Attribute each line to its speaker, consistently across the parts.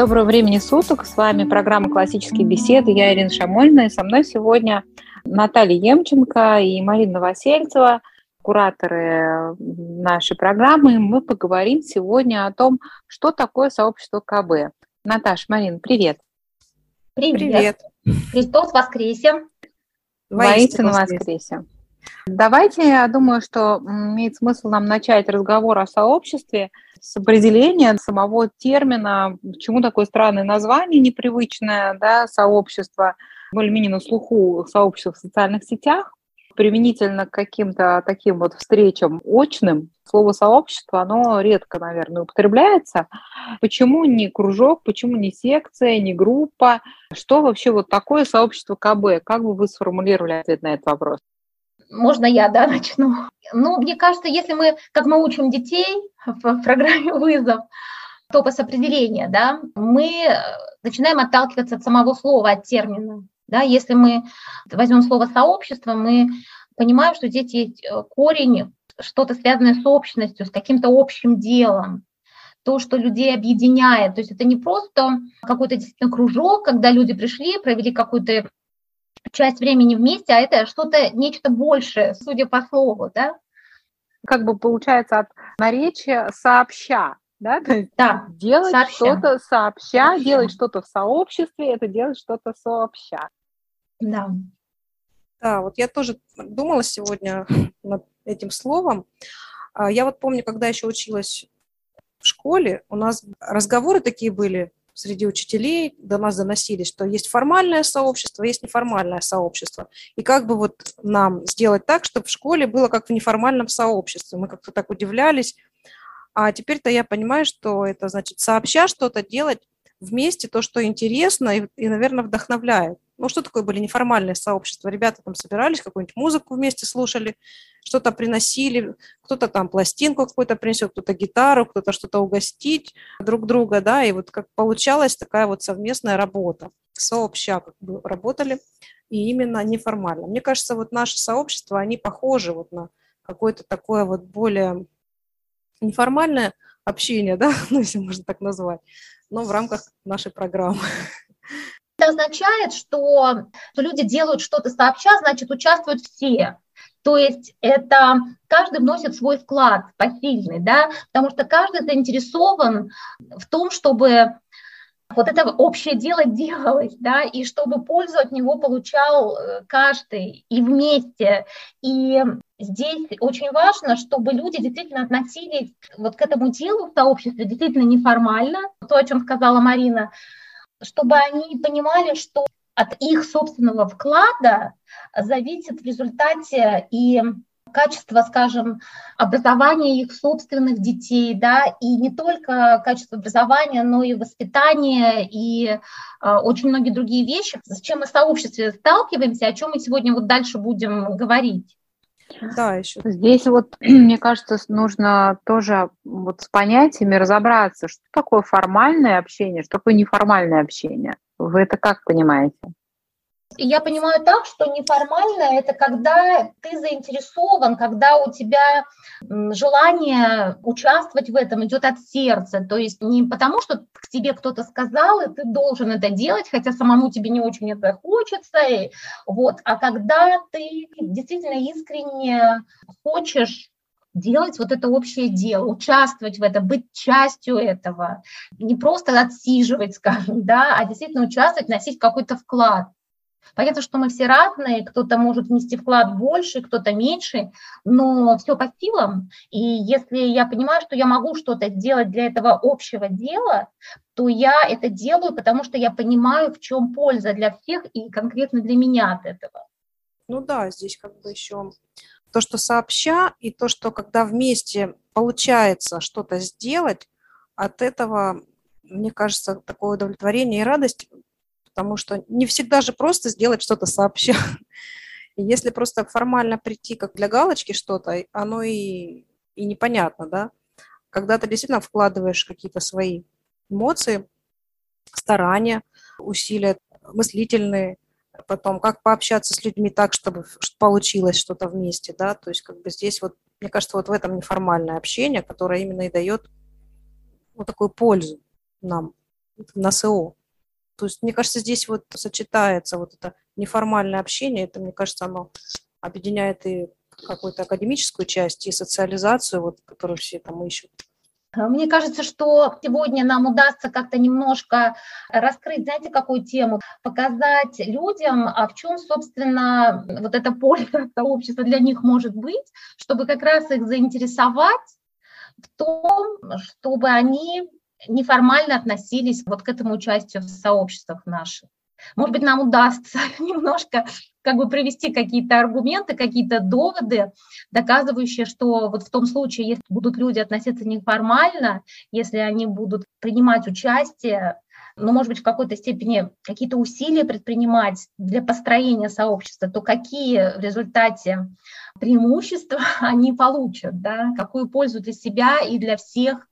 Speaker 1: Доброго времени суток. С вами программа «Классические беседы». Я Ирина Шамольна. И со мной сегодня Наталья Емченко и Марина Новосельцева, кураторы нашей программы. Мы поговорим сегодня о том, что такое сообщество КБ. Наташа, Марина, привет.
Speaker 2: Привет. Привет. Христос воскресе.
Speaker 1: Воистину воскресе. Давайте, я думаю, что имеет смысл нам начать разговор о сообществе с определения самого термина, почему такое странное название, непривычное, да, сообщество, более-менее на слуху сообщества в социальных сетях, применительно к каким-то таким вот встречам очным, слово сообщество, оно редко, наверное, употребляется. Почему не кружок, почему не секция, не группа? Что вообще вот такое сообщество КБ? Как бы вы сформулировали ответ на этот вопрос?
Speaker 2: Можно я, да, начну? Ну, мне кажется, если мы, как мы учим детей в программе «Вызов», топос определения, да, мы начинаем отталкиваться от самого слова, от термина. Да, если мы возьмем слово «сообщество», мы понимаем, что здесь есть э, корень, что-то связанное с общностью, с каким-то общим делом, то, что людей объединяет. То есть это не просто какой-то действительно кружок, когда люди пришли, провели какую-то часть времени вместе, а это что-то, нечто большее, судя по слову, да?
Speaker 1: Как бы получается от наречия сообща, да? То есть да, делать сообща. что-то сообща, сообща, делать что-то в сообществе, это делать что-то сообща.
Speaker 2: Да.
Speaker 3: Да, вот я тоже думала сегодня над этим словом. А, я вот помню, когда еще училась в школе, у нас разговоры такие были среди учителей до нас доносились, что есть формальное сообщество, есть неформальное сообщество. И как бы вот нам сделать так, чтобы в школе было как в неформальном сообществе. Мы как-то так удивлялись. А теперь-то я понимаю, что это значит сообща что-то делать вместе, то, что интересно и, и наверное, вдохновляет. Ну, что такое были неформальные сообщества? Ребята там собирались, какую-нибудь музыку вместе слушали, что-то приносили, кто-то там пластинку какую-то принесет, кто-то гитару, кто-то что-то угостить друг друга, да, и вот как получалась такая вот совместная работа, сообща как бы работали, и именно неформально. Мне кажется, вот наши сообщества, они похожи вот на какое-то такое вот более неформальное общение, да, ну, если можно так назвать, но в рамках нашей программы.
Speaker 2: Это означает, что, что люди делают что-то сообща, значит, участвуют все. То есть это каждый вносит свой вклад посильный, да, потому что каждый заинтересован в том, чтобы вот это общее дело делалось, да, и чтобы пользу от него получал э, каждый и вместе. И здесь очень важно, чтобы люди действительно относились вот к этому делу в сообществе действительно неформально, то, о чем сказала Марина, чтобы они понимали, что от их собственного вклада зависит в результате и качество, скажем, образования их собственных детей, да, и не только качество образования, но и воспитание, и э, очень многие другие вещи, с чем мы в сообществе сталкиваемся, о чем мы сегодня вот дальше будем говорить.
Speaker 1: Да, еще. Здесь вот, мне кажется, нужно тоже вот с понятиями разобраться, что такое формальное общение, что такое неформальное общение. Вы это как понимаете?
Speaker 2: Я понимаю так, что неформально это когда ты заинтересован, когда у тебя желание участвовать в этом идет от сердца. То есть не потому, что к тебе кто-то сказал, и ты должен это делать, хотя самому тебе не очень это хочется. И, вот, а когда ты действительно искренне хочешь делать вот это общее дело, участвовать в этом, быть частью этого, не просто отсиживать, скажем, да, а действительно участвовать, носить какой-то вклад. Понятно, что мы все разные, кто-то может внести вклад больше, кто-то меньше, но все по силам. И если я понимаю, что я могу что-то сделать для этого общего дела, то я это делаю, потому что я понимаю, в чем польза для всех и конкретно для меня от этого.
Speaker 3: Ну да, здесь как бы еще то, что сообща, и то, что когда вместе получается что-то сделать, от этого, мне кажется, такое удовлетворение и радость потому что не всегда же просто сделать что-то сообща. Если просто формально прийти как для галочки что-то, оно и, и непонятно, да. Когда ты действительно вкладываешь какие-то свои эмоции, старания, усилия мыслительные, потом как пообщаться с людьми так, чтобы получилось что-то вместе, да, то есть как бы здесь вот, мне кажется, вот в этом неформальное общение, которое именно и дает вот такую пользу нам на СО. То есть, мне кажется, здесь вот сочетается вот это неформальное общение, это, мне кажется, оно объединяет и какую-то академическую часть, и социализацию, вот, которую все там ищут.
Speaker 2: Мне кажется, что сегодня нам удастся как-то немножко раскрыть, знаете, какую тему? Показать людям, а в чем, собственно, вот это поле сообщества для них может быть, чтобы как раз их заинтересовать в том, чтобы они неформально относились вот к этому участию в сообществах наших. Может быть, нам удастся немножко как бы привести какие-то аргументы, какие-то доводы, доказывающие, что вот в том случае, если будут люди относиться неформально, если они будут принимать участие, ну, может быть, в какой-то степени какие-то усилия предпринимать для построения сообщества, то какие в результате преимущества они получат, да, какую пользу для себя и для всех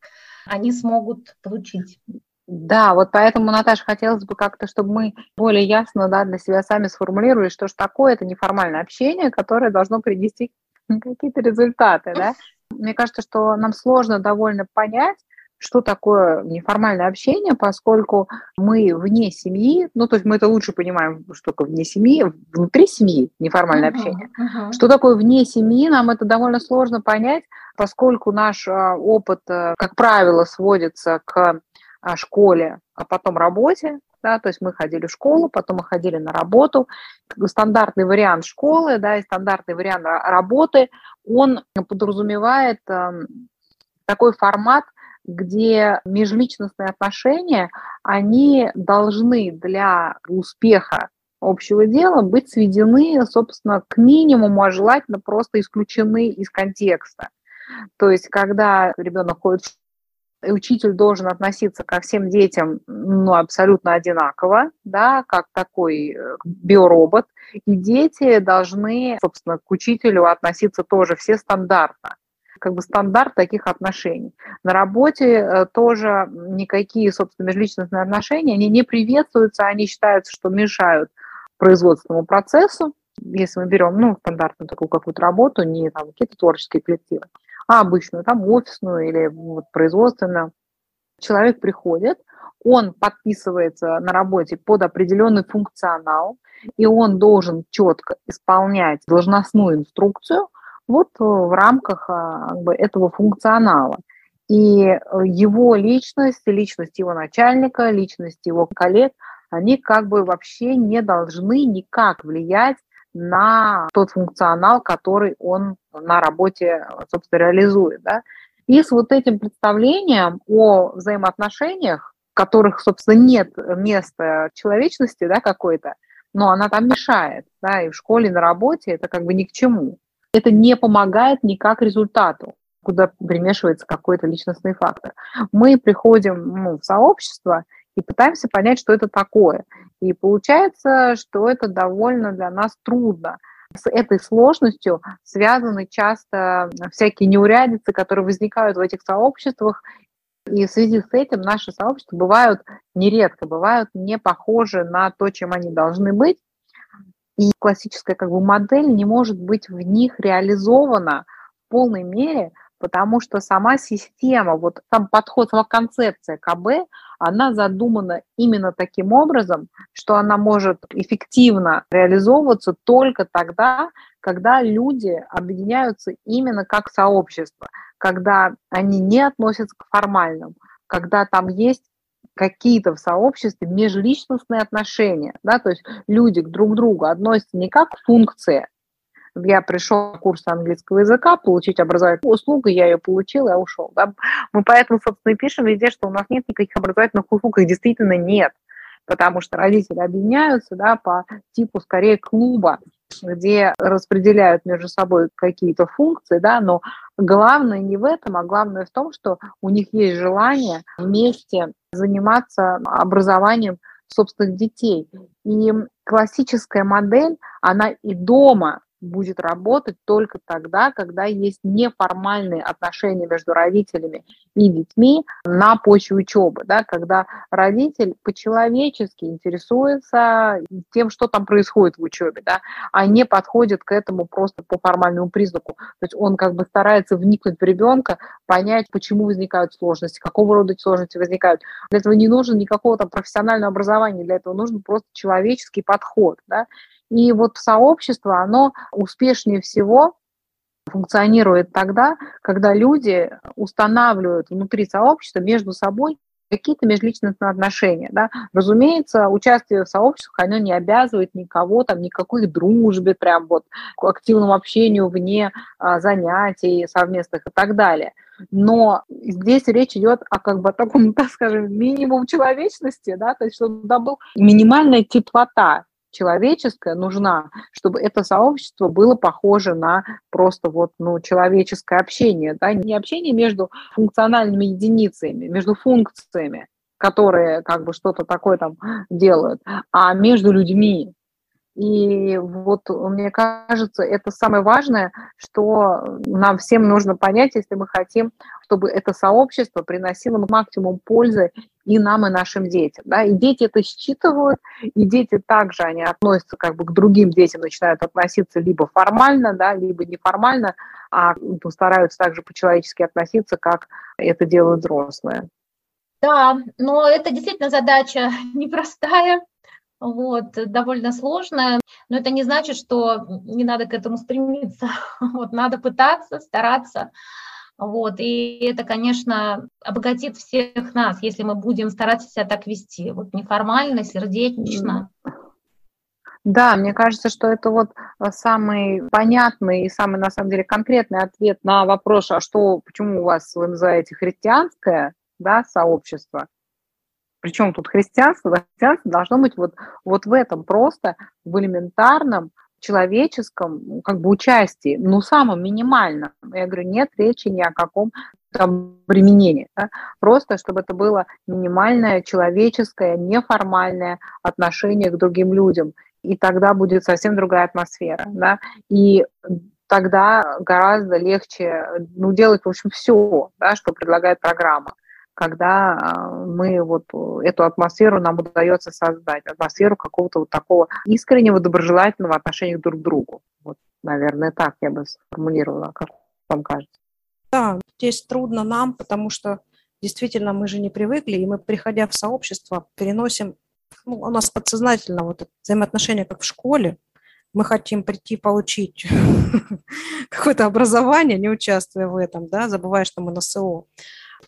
Speaker 2: они смогут получить.
Speaker 1: Да, вот поэтому, Наташа, хотелось бы как-то, чтобы мы более ясно да, для себя сами сформулировали, что же такое это неформальное общение, которое должно привести какие-то результаты. Да? Мне кажется, что нам сложно довольно понять, что такое неформальное общение, поскольку мы вне семьи, ну, то есть мы это лучше понимаем, что такое вне семьи, внутри семьи неформальное uh-huh, общение. Uh-huh. Что такое вне семьи, нам это довольно сложно понять, поскольку наш а, опыт, э, как правило, сводится к а, школе, а потом работе, да, то есть мы ходили в школу, потом мы ходили на работу. Стандартный вариант школы, да, и стандартный вариант работы, он подразумевает э, такой формат, где межличностные отношения, они должны для успеха общего дела быть сведены, собственно, к минимуму, а желательно просто исключены из контекста. То есть, когда ребенок ходит в учитель должен относиться ко всем детям ну, абсолютно одинаково, да, как такой э, биоробот, и дети должны, собственно, к учителю относиться тоже все стандартно как бы стандарт таких отношений. На работе э, тоже никакие, собственно, межличностные отношения, они не приветствуются, они считаются, что мешают производственному процессу, если мы берем, ну, стандартную такую какую-то работу, не там какие-то творческие коллективы а обычную, там офисную или вот, производственную. Человек приходит, он подписывается на работе под определенный функционал, и он должен четко исполнять должностную инструкцию вот э, в рамках а, как бы, этого функционала. И э, его личность, личность его начальника, личность его коллег, они как бы вообще не должны никак влиять на тот функционал, который он на работе, собственно, реализует. Да? И с вот этим представлением о взаимоотношениях, в которых, собственно, нет места человечности да, какой-то, но она там мешает, да, и в школе, и на работе это как бы ни к чему. Это не помогает никак результату, куда примешивается какой-то личностный фактор. Мы приходим ну, в сообщество и пытаемся понять, что это такое. И получается, что это довольно для нас трудно. С этой сложностью связаны часто всякие неурядицы, которые возникают в этих сообществах, и в связи с этим наши сообщества бывают нередко, бывают не похожи на то, чем они должны быть. И классическая как бы, модель не может быть в них реализована в полной мере, потому что сама система, вот сам подход, сама концепция КБ, она задумана именно таким образом, что она может эффективно реализовываться только тогда, когда люди объединяются именно как сообщество, когда они не относятся к формальным, когда там есть какие-то в сообществе межличностные отношения, да, то есть люди к друг другу относятся не как функция, я пришел на курс английского языка, получить образовательную услугу, я ее получил, я ушел. Да? Мы поэтому, собственно, и пишем везде, что у нас нет никаких образовательных услуг, их действительно нет, потому что родители объединяются да, по типу скорее клуба, где распределяют между собой какие-то функции, да, но главное не в этом, а главное в том, что у них есть желание вместе заниматься образованием собственных детей. И классическая модель, она и дома будет работать только тогда, когда есть неформальные отношения между родителями и детьми на почве учебы, да, когда родитель по-человечески интересуется тем, что там происходит в учебе, да, а не подходит к этому просто по формальному признаку. То есть он как бы старается вникнуть в ребенка, понять, почему возникают сложности, какого рода сложности возникают. Для этого не нужно никакого там профессионального образования, для этого нужен просто человеческий подход, да, и вот сообщество, оно успешнее всего функционирует тогда, когда люди устанавливают внутри сообщества между собой какие-то межличностные отношения. Да? Разумеется, участие в сообществах, оно не обязывает никого, там, никакой дружбе, прям вот к активному общению вне а, занятий совместных и так далее. Но здесь речь идет о как бы таком, так скажем, минимум человечности, да, то есть чтобы там был минимальная теплота, человеческая нужна, чтобы это сообщество было похоже на просто вот, ну, человеческое общение, да, не общение между функциональными единицами, между функциями, которые как бы что-то такое там делают, а между людьми, и вот мне кажется, это самое важное, что нам всем нужно понять, если мы хотим, чтобы это сообщество приносило максимум пользы и нам, и нашим детям. Да? И дети это считывают, и дети также они относятся как бы к другим детям, начинают относиться либо формально, да, либо неформально, а ну, стараются также по-человечески относиться, как это делают взрослые.
Speaker 2: Да, но это действительно задача непростая, вот, довольно сложная, но это не значит, что не надо к этому стремиться, вот, надо пытаться, стараться, вот, и это, конечно, обогатит всех нас, если мы будем стараться себя так вести, вот, неформально, сердечно.
Speaker 1: Да, мне кажется, что это вот э, самый понятный и самый, на самом деле, конкретный ответ на вопрос, а что, почему у вас, вы называете христианское, да, сообщество, причем тут христианство? Христианство должно быть вот, вот в этом просто, в элементарном человеческом как бы участии, ну, самом минимальном. Я говорю, нет речи ни о каком там применении. Да? Просто, чтобы это было минимальное человеческое, неформальное отношение к другим людям. И тогда будет совсем другая атмосфера. Да? И тогда гораздо легче ну, делать, в общем, все, да, что предлагает программа когда а, мы вот эту атмосферу нам удается создать, атмосферу какого-то вот такого искреннего, доброжелательного отношения друг к другу. Вот, наверное, так я бы сформулировала, как вам кажется.
Speaker 3: Да, здесь трудно нам, потому что действительно мы же не привыкли, и мы, приходя в сообщество, переносим, ну, у нас подсознательно вот взаимоотношения, как в школе, мы хотим прийти получить какое-то образование, не участвуя в этом, да, забывая, что мы на СО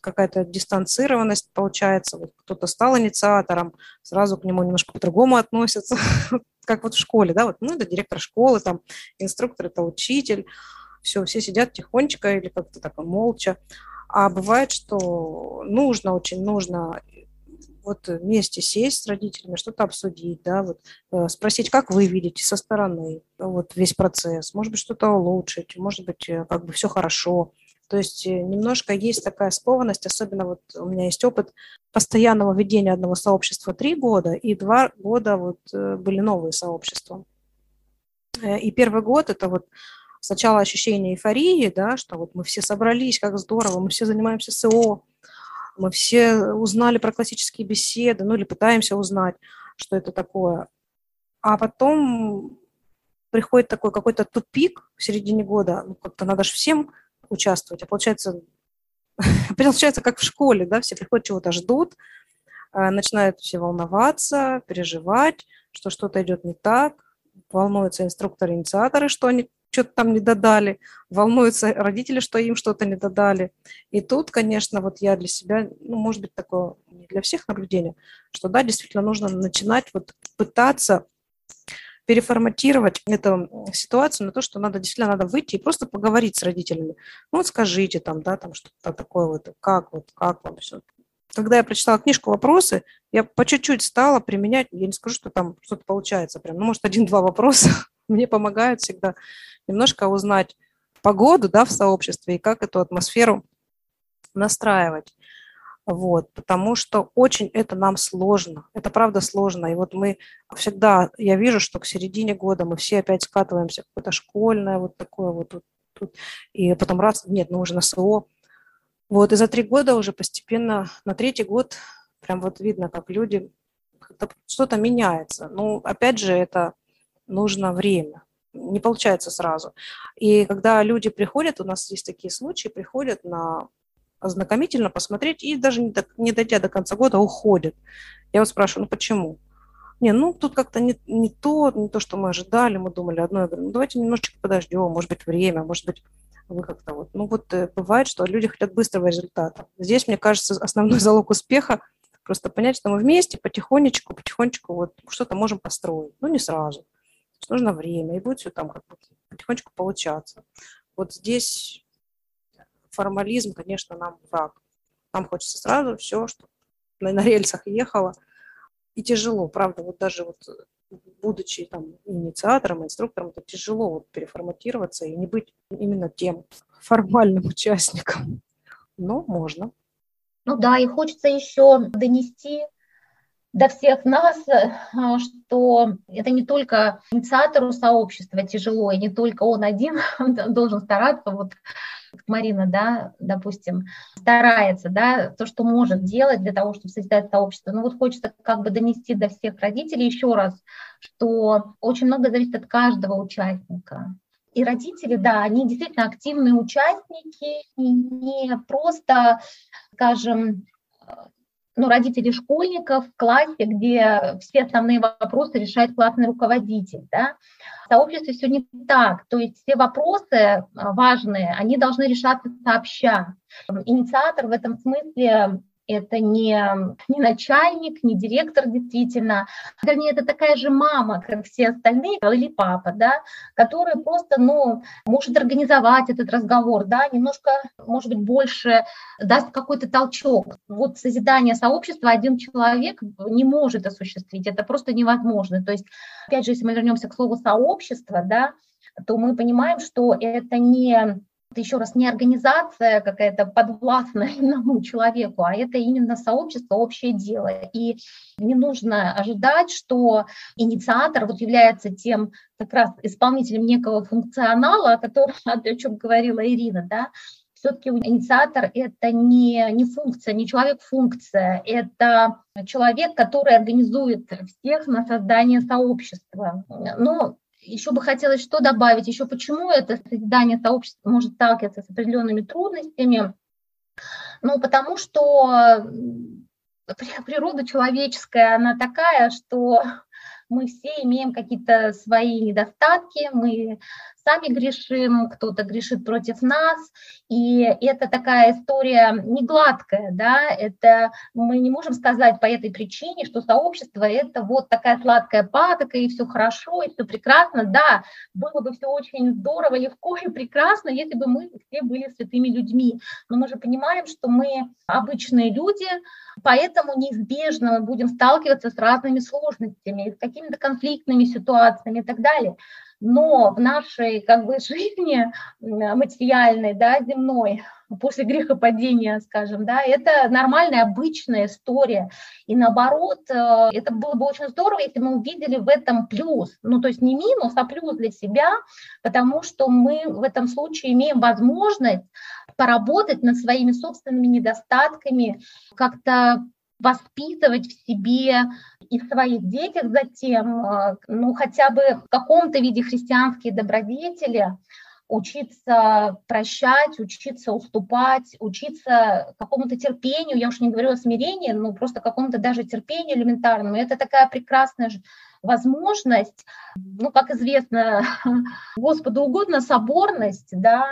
Speaker 3: какая-то дистанцированность получается, вот кто-то стал инициатором, сразу к нему немножко по-другому относятся, как вот в школе, да, вот, ну, это директор школы, там, инструктор, это учитель, все, все сидят тихонечко или как-то так молча, а бывает, что нужно, очень нужно вот вместе сесть с родителями, что-то обсудить, да, вот э, спросить, как вы видите со стороны вот весь процесс, может быть, что-то улучшить, может быть, э, как бы все хорошо, то есть э, немножко есть такая скованность, особенно вот у меня есть опыт постоянного ведения одного сообщества три года, и два года вот э, были новые сообщества. Э, и первый год это вот сначала ощущение эйфории, да, что вот мы все собрались, как здорово, мы все занимаемся СО, мы все узнали про классические беседы, ну или пытаемся узнать, что это такое. А потом приходит такой какой-то тупик в середине года, ну как-то надо же всем участвовать, а получается, получается как в школе, да, все приходят, чего-то ждут, а, начинают все волноваться, переживать, что что-то идет не так, волнуются инструкторы-инициаторы, что они что-то там не додали, волнуются родители, что им что-то не додали. И тут, конечно, вот я для себя, ну, может быть, такое не для всех наблюдение, что да, действительно нужно начинать вот пытаться переформатировать эту ситуацию на то, что надо действительно надо выйти и просто поговорить с родителями. Ну, вот скажите там, да, там что-то такое вот, как вот, как вам все. Когда я прочитала книжку «Вопросы», я по чуть-чуть стала применять, я не скажу, что там что-то получается прям, ну, может, один-два вопроса мне помогают всегда немножко узнать погоду, да, в сообществе и как эту атмосферу настраивать. Вот, потому что очень это нам сложно. Это правда сложно. И вот мы всегда, я вижу, что к середине года мы все опять скатываемся какое-то школьное, вот такое вот, вот тут. И потом раз, нет, ну уже на СО. Вот, и за три года уже постепенно, на третий год прям вот видно, как люди, что-то меняется. Ну, опять же, это нужно время. Не получается сразу. И когда люди приходят, у нас есть такие случаи, приходят на ознакомительно посмотреть и даже не, до, не дойдя до конца года уходят. Я вот спрашиваю, ну почему? Не, ну тут как-то не, не то, не то, что мы ожидали, мы думали одно. Я говорю, ну давайте немножечко подождем, может быть время, может быть вы как-то вот. Ну вот э, бывает, что люди хотят быстрого результата. Здесь, мне кажется, основной залог успеха просто понять, что мы вместе потихонечку, потихонечку вот что-то можем построить. Ну не сразу. нужно время, и будет все там как бы потихонечку получаться. Вот здесь формализм, конечно, нам враг. Нам хочется сразу все, что на, на рельсах ехало. И тяжело, правда, вот даже вот будучи там инициатором, инструктором, это тяжело вот переформатироваться и не быть именно тем формальным участником. Но можно.
Speaker 2: Ну да, и хочется еще донести до всех нас, э, что это не только инициатору сообщества тяжело, и не только он один должен стараться, вот Марина, да, допустим, старается, да, то, что может делать для того, чтобы создать сообщество. Ну вот хочется как бы донести до всех родителей еще раз, что очень много зависит от каждого участника. И родители, да, они действительно активные участники, не просто, скажем, ну, родители школьников в классе, где все основные вопросы решает классный руководитель. Да? В сообществе все не так. То есть все вопросы а, важные, они должны решаться сообща. Инициатор в этом смысле это не, не начальник, не директор действительно, вернее, это такая же мама, как все остальные, или папа, да, который просто, ну, может организовать этот разговор, да, немножко, может быть, больше даст какой-то толчок. Вот созидание сообщества один человек не может осуществить, это просто невозможно. То есть, опять же, если мы вернемся к слову сообщество, да, то мы понимаем, что это не это еще раз не организация какая-то подвластная одному человеку, а это именно сообщество, общее дело. И не нужно ожидать, что инициатор вот является тем как раз исполнителем некого функционала, о котором, о чем говорила Ирина, да, все-таки инициатор – это не, не функция, не человек-функция, это человек, который организует всех на создание сообщества. Но еще бы хотелось что добавить, еще почему это создание сообщества может сталкиваться с определенными трудностями. Ну, потому что природа человеческая, она такая, что мы все имеем какие-то свои недостатки, мы сами грешим, кто-то грешит против нас, и это такая история не гладкая, да, это мы не можем сказать по этой причине, что сообщество это вот такая сладкая патока, и все хорошо, и все прекрасно, да, было бы все очень здорово, легко и прекрасно, если бы мы все были святыми людьми, но мы же понимаем, что мы обычные люди, поэтому неизбежно мы будем сталкиваться с разными сложностями, с какими-то конфликтными ситуациями и так далее но в нашей как бы жизни материальной, да, земной, после грехопадения, скажем, да, это нормальная, обычная история. И наоборот, э, это было бы очень здорово, если мы увидели в этом плюс. Ну, то есть не минус, а плюс для себя, потому что мы в этом случае имеем возможность поработать над своими собственными недостатками, как-то воспитывать в себе и в своих детях затем, э, ну, хотя бы в каком-то виде христианские добродетели, учиться прощать, учиться уступать, учиться какому-то терпению, я уж не говорю о смирении, но просто какому-то даже терпению элементарному. Это такая прекрасная возможность, ну, как известно, Господу угодно соборность, да,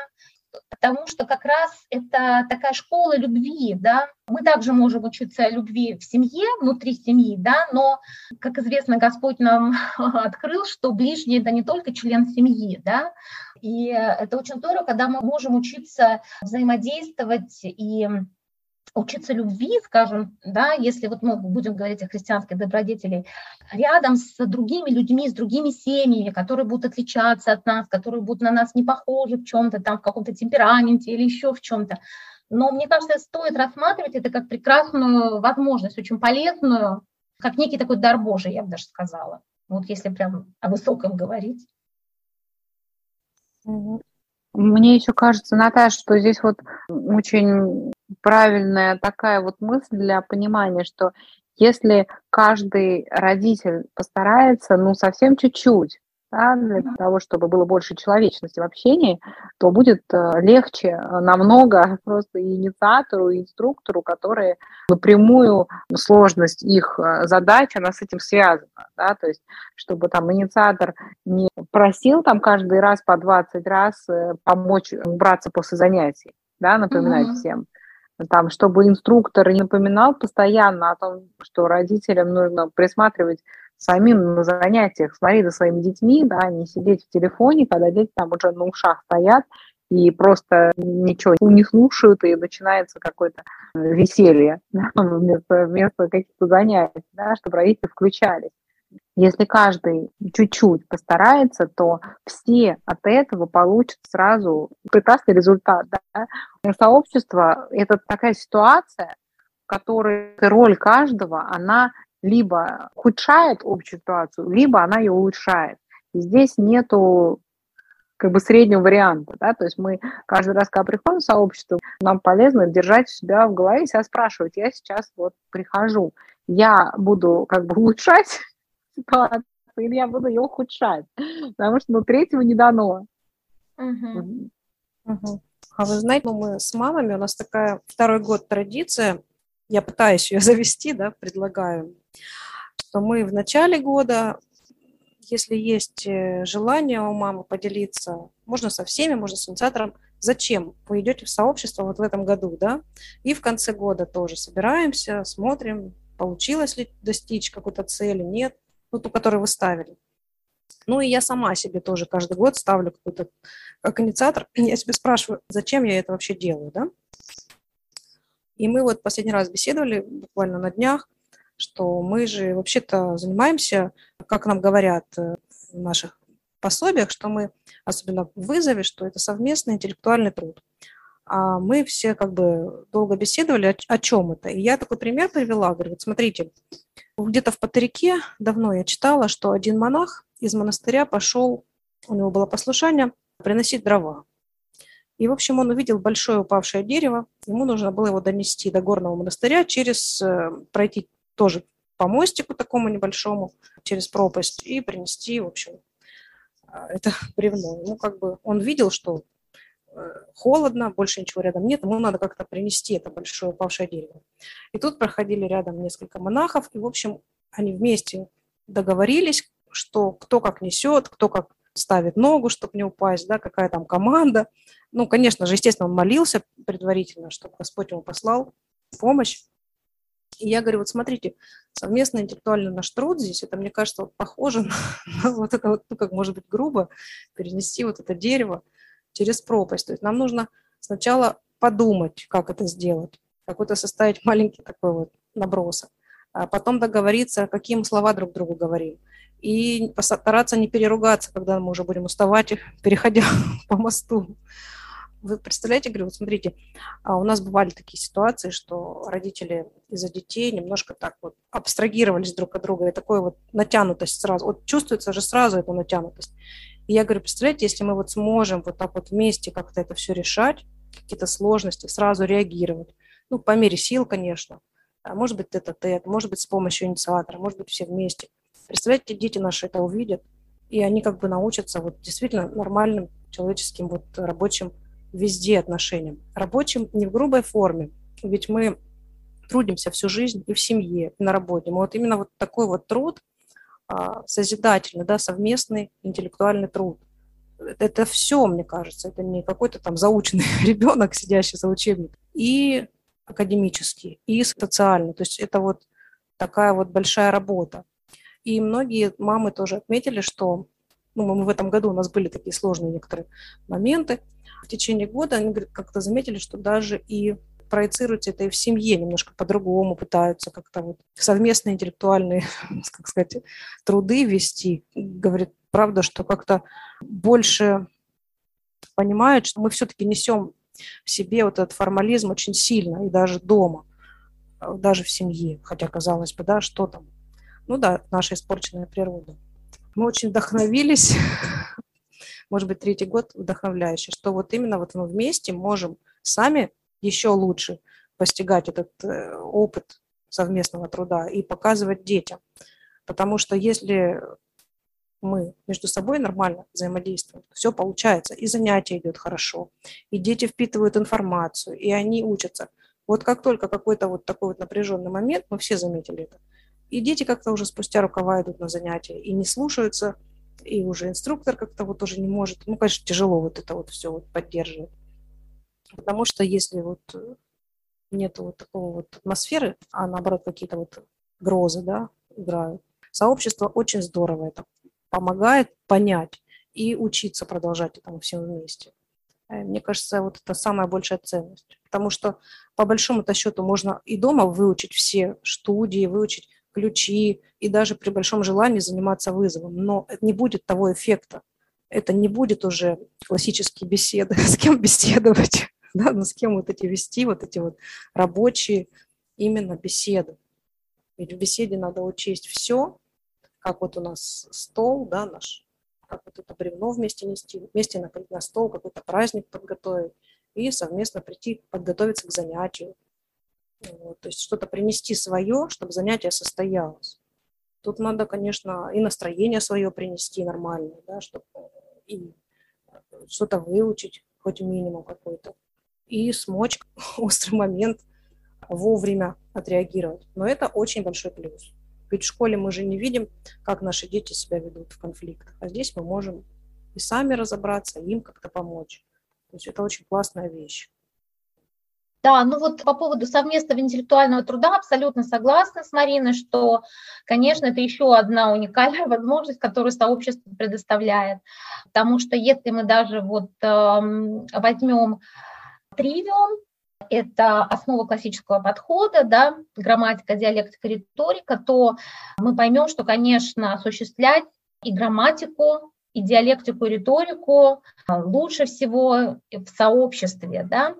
Speaker 2: потому что как раз это такая школа любви, да, мы также можем учиться любви в семье, внутри семьи, да, но, как известно, Господь нам открыл, что ближний – это не только член семьи, да, и это очень здорово, когда мы можем учиться взаимодействовать и учиться любви, скажем, да, если вот мы будем говорить о христианских добродетелях, рядом с другими людьми, с другими семьями, которые будут отличаться от нас, которые будут на нас не похожи в чем-то, там, в каком-то темпераменте или еще в чем-то, Но мне кажется, стоит рассматривать это как прекрасную возможность, очень полезную, как некий такой дар Божий, я бы даже сказала. Вот если прям о высоком говорить.
Speaker 1: Мне еще кажется, Наташа, что здесь вот очень правильная такая вот мысль для понимания, что если каждый родитель постарается, ну, совсем чуть-чуть, да, для того, чтобы было больше человечности в общении, то будет э, легче э, намного просто и инициатору, и инструктору, которые напрямую сложность их э, задач, она с этим связана, да, то есть чтобы там инициатор не просил там каждый раз по 20 раз помочь убраться после занятий, да, напоминать mm-hmm. всем, там, чтобы инструктор не напоминал постоянно о том, что родителям нужно присматривать самим на занятиях, смотреть за своими детьми, да, не сидеть в телефоне, когда дети там уже на ушах стоят и просто ничего не слушают, и начинается какое-то веселье да, вместо, вместо каких-то занятий, да, чтобы родители включались. Если каждый чуть-чуть постарается, то все от этого получат сразу прекрасный результат. Да? Сообщество – это такая ситуация, в которой роль каждого, она либо ухудшает общую ситуацию, либо она ее улучшает. И здесь нету как бы среднего варианта, да, то есть мы каждый раз, когда приходим в сообщество, нам полезно держать себя в голове и себя спрашивать, я сейчас вот прихожу, я буду как бы улучшать ситуацию, или я буду ее ухудшать, потому что ну, третьего не дано.
Speaker 3: Угу. Угу. А вы знаете, ну, мы с мамами, у нас такая второй год традиция, я пытаюсь ее завести, да, предлагаю, что мы в начале года, если есть э, желание у мамы поделиться, можно со всеми, можно с инициатором, зачем вы идете в сообщество вот в этом году, да, и в конце года тоже собираемся, смотрим, получилось ли достичь какой-то цели, нет, ну, ту, которую вы ставили. Ну, и я сама себе тоже каждый год ставлю какой-то, как инициатор, я себе спрашиваю, зачем я это вообще делаю, да. И мы вот последний раз беседовали буквально на днях, что мы же вообще-то занимаемся, как нам говорят э, в наших пособиях, что мы, особенно в вызове, что это совместный интеллектуальный труд. А мы все как бы долго беседовали, о, о чем это. И я такой пример привела, говорю, вот смотрите, где-то в Патерике давно я читала, что один монах из монастыря пошел, у него было послушание, приносить дрова. И, в общем, он увидел большое упавшее дерево, ему нужно было его донести до горного монастыря через, э, пройти тоже по мостику такому небольшому, через пропасть, и принести, в общем, а, это бревно. Ну, как бы он видел, что холодно, больше ничего рядом нет, ему надо как-то принести это большое упавшее дерево. И тут проходили рядом несколько монахов, и, в общем, они вместе договорились, что кто как несет, кто как ставит ногу, чтобы не упасть, да, какая там команда. Ну, конечно же, естественно, он молился предварительно, чтобы Господь ему послал помощь. И я говорю, вот смотрите, совместный интеллектуальный наш труд здесь, это, мне кажется, вот похоже на вот это вот, ну, как может быть грубо, перенести вот это дерево через пропасть. То есть нам нужно сначала подумать, как это сделать, какой-то составить маленький такой вот набросок, а потом договориться, какие мы слова друг другу говорим, и постараться не переругаться, когда мы уже будем уставать, переходя по мосту. Вы представляете, говорю, вот смотрите, а у нас бывали такие ситуации, что родители из-за детей немножко так вот абстрагировались друг от друга, и такой вот натянутость сразу, вот чувствуется же сразу эта натянутость. И я говорю, представляете, если мы вот сможем вот так вот вместе как-то это все решать, какие-то сложности, сразу реагировать, ну, по мере сил, конечно, а может быть, это тет, может быть, с помощью инициатора, может быть, все вместе. Представляете, дети наши это увидят, и они как бы научатся вот действительно нормальным человеческим вот рабочим везде отношениям. Рабочим не в грубой форме, ведь мы трудимся всю жизнь и в семье, и на работе. Мы вот именно вот такой вот труд созидательный, да, совместный интеллектуальный труд. Это все, мне кажется, это не какой-то там заученный ребенок, сидящий за учебник, и академический, и социальный. То есть это вот такая вот большая работа. И многие мамы тоже отметили, что ну, мы в этом году у нас были такие сложные некоторые моменты, в течение года они как-то заметили, что даже и проецируют это и в семье немножко по-другому, пытаются как-то вот совместные интеллектуальные, как сказать, труды вести. Говорит, правда, что как-то больше понимают, что мы все-таки несем в себе вот этот формализм очень сильно, и даже дома, даже в семье, хотя казалось бы, да, что там, ну да, наша испорченная природа. Мы очень вдохновились, может быть, третий год вдохновляющий, что вот именно вот мы вместе можем сами еще лучше постигать этот э, опыт совместного труда и показывать детям. Потому что если мы между собой нормально взаимодействуем, все получается, и занятие идет хорошо, и дети впитывают информацию, и они учатся. Вот как только какой-то вот такой вот напряженный момент, мы все заметили это, и дети как-то уже спустя рукава идут на занятия и не слушаются, и уже инструктор как-то вот уже не может. Ну, конечно, тяжело вот это вот все вот поддерживать. Потому что если вот нет вот такого вот атмосферы, а наоборот какие-то вот грозы, да, играют, сообщество очень здорово это помогает понять и учиться продолжать этому всем вместе. Э, мне кажется, вот это самая большая ценность. Потому что по большому-то счету можно и дома выучить все студии, выучить ключи и даже при большом желании заниматься вызовом. Но не будет того эффекта. Это не будет уже классические беседы, с кем беседовать, да, ну с кем вот эти вести, вот эти вот рабочие именно беседы. Ведь в беседе надо учесть все, как вот у нас стол, да, наш, как вот это бревно вместе нести, вместе накрыть на стол, какой-то праздник подготовить и совместно прийти подготовиться к занятию. Вот, то есть что-то принести свое, чтобы занятие состоялось. Тут надо, конечно, и настроение свое принести нормальное, да, чтобы и что-то выучить, хоть минимум какой-то, и смочь острый момент вовремя отреагировать. Но это очень большой плюс. Ведь в школе мы же не видим, как наши дети себя ведут в конфликтах. А здесь мы можем и сами разобраться, и им как-то помочь. То есть это очень классная вещь.
Speaker 2: Да, ну вот по поводу совместного интеллектуального труда абсолютно согласна с Мариной, что, конечно, это еще одна уникальная возможность, которую сообщество предоставляет. Потому что если мы даже вот э, возьмем тривиум, это основа классического подхода, да, грамматика, диалектика, риторика, то мы поймем, что, конечно, осуществлять и грамматику, и диалектику, и риторику лучше всего в сообществе, да,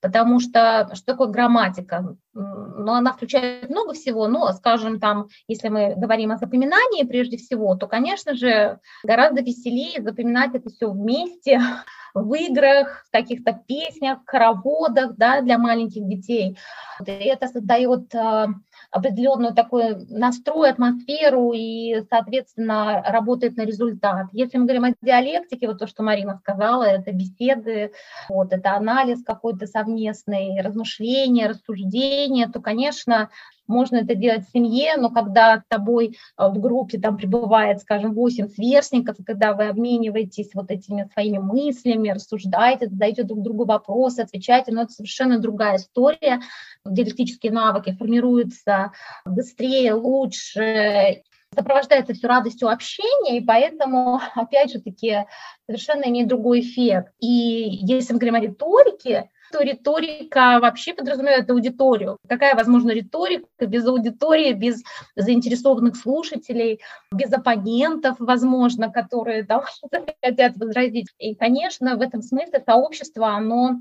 Speaker 2: потому что что такое грамматика? Ну, она включает много всего, но, скажем, там, если мы говорим о запоминании прежде всего, то, конечно же, гораздо веселее запоминать это все вместе, в играх, в каких-то песнях, хороводах да, для маленьких детей. И это создает а, определенную такой настрой, атмосферу и, соответственно, работает на результат. Если мы говорим о диалектике, вот то, что Марина сказала, это беседы, вот, это анализ какой-то совместный, размышления, рассуждения, то, конечно, можно это делать в семье, но когда с тобой э, в группе там пребывает, скажем, 8 сверстников, когда вы обмениваетесь вот этими своими мыслями, рассуждаете, задаете друг другу вопросы, отвечаете, но это совершенно другая история. Диалектические навыки формируются быстрее, лучше, сопровождается все радостью общения, и поэтому, опять же таки, совершенно имеет другой эффект. И если мы говорим о риторике, что риторика вообще подразумевает аудиторию. Какая возможна риторика без аудитории, без заинтересованных слушателей, без оппонентов, возможно, которые там хотят возразить. И, конечно, в этом смысле сообщество, оно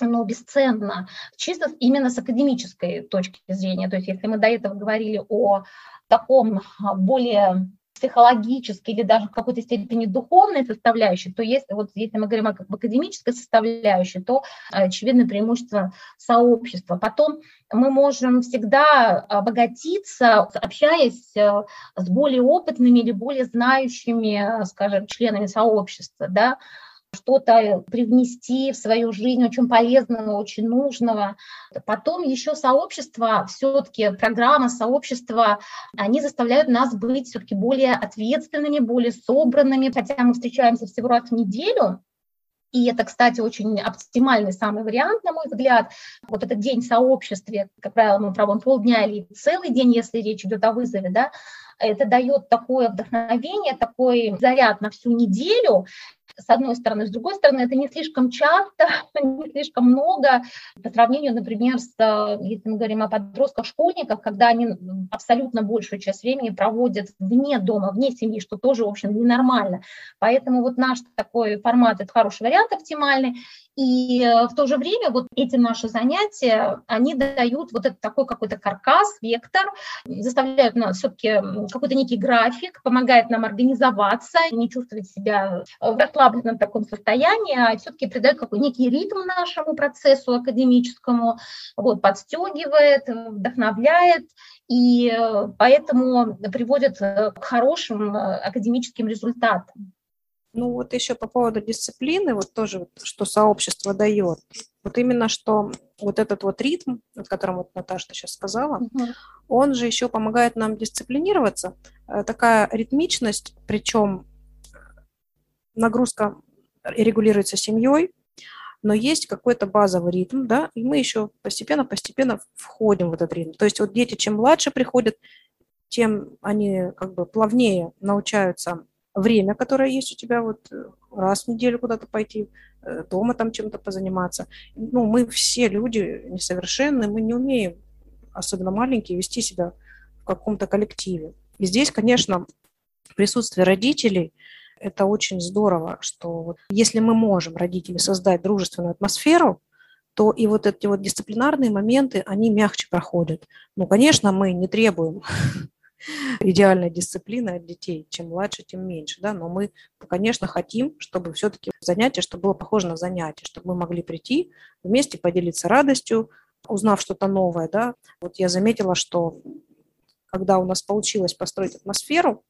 Speaker 2: оно бесценно, чисто именно с академической точки зрения. То есть если мы до этого говорили о таком более психологической или даже в какой-то степени духовной составляющей, то есть, вот если мы говорим об академической составляющей, то очевидно преимущество сообщества. Потом мы можем всегда обогатиться, общаясь э, с более опытными или более знающими, скажем, членами сообщества, да, что-то привнести в свою жизнь очень полезного, очень нужного. Потом еще сообщество, все-таки программа сообщества, они заставляют нас быть все-таки более ответственными, более собранными, хотя мы встречаемся всего раз в неделю, и это, кстати, очень оптимальный самый вариант, на мой взгляд. Вот этот день в сообществе, как правило, мы проводим полдня или целый день, если речь идет о вызове, да, это дает такое вдохновение, такой заряд на всю неделю, с одной стороны. С другой стороны, это не слишком часто, не слишком много по сравнению, например, с, если мы говорим о подростках, школьниках, когда они абсолютно большую часть времени проводят вне дома, вне семьи, что тоже, в общем, ненормально. Поэтому вот наш такой формат – это хороший вариант оптимальный. И э, в то же время вот эти наши занятия, они дают вот этот такой какой-то каркас, вектор, заставляют нас все-таки какой-то некий график, помогает нам организоваться, не чувствовать себя в расслабленном таком состоянии, а все-таки придает какой некий ритм нашему процессу академическому, вот, подстегивает, вдохновляет, и э, поэтому приводит к хорошим э, академическим результатам.
Speaker 3: Ну вот еще по поводу дисциплины, вот тоже, что сообщество дает. Вот именно что вот этот вот ритм, о котором вот Наташа сейчас сказала, угу. он же еще помогает нам дисциплинироваться. Э, такая ритмичность, причем нагрузка регулируется семьей, но есть какой-то базовый ритм, да, и мы еще постепенно-постепенно входим в этот ритм. То есть вот дети, чем младше приходят, тем они как бы плавнее научаются время, которое есть у тебя, вот раз в неделю куда-то пойти, э, дома там чем-то позаниматься. Ну, мы все люди несовершенны, мы не умеем, особенно маленькие, вести себя в каком-то коллективе. И здесь, конечно, присутствие родителей – это очень здорово, что вот если мы можем, родители, создать дружественную атмосферу, то и вот эти вот дисциплинарные моменты, они мягче проходят. Ну, конечно, мы не требуем идеальная дисциплина от детей. Чем младше, тем меньше. Да? Но мы, конечно, хотим, чтобы все-таки занятие, чтобы было похоже на занятие, чтобы мы могли прийти вместе поделиться радостью, узнав что-то новое. Да? Вот я заметила, что когда у нас получилось построить атмосферу,